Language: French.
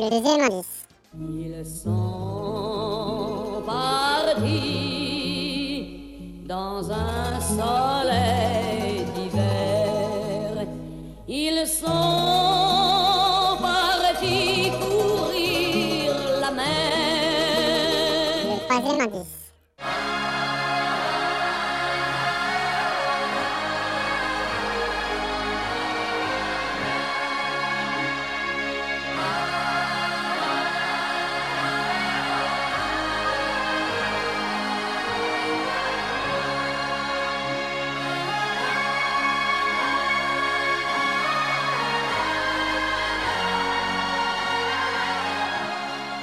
Le deuxième indice. Ils sont partis dans un soleil d'hiver. Ils sont partis courir la mer. Le troisième indice.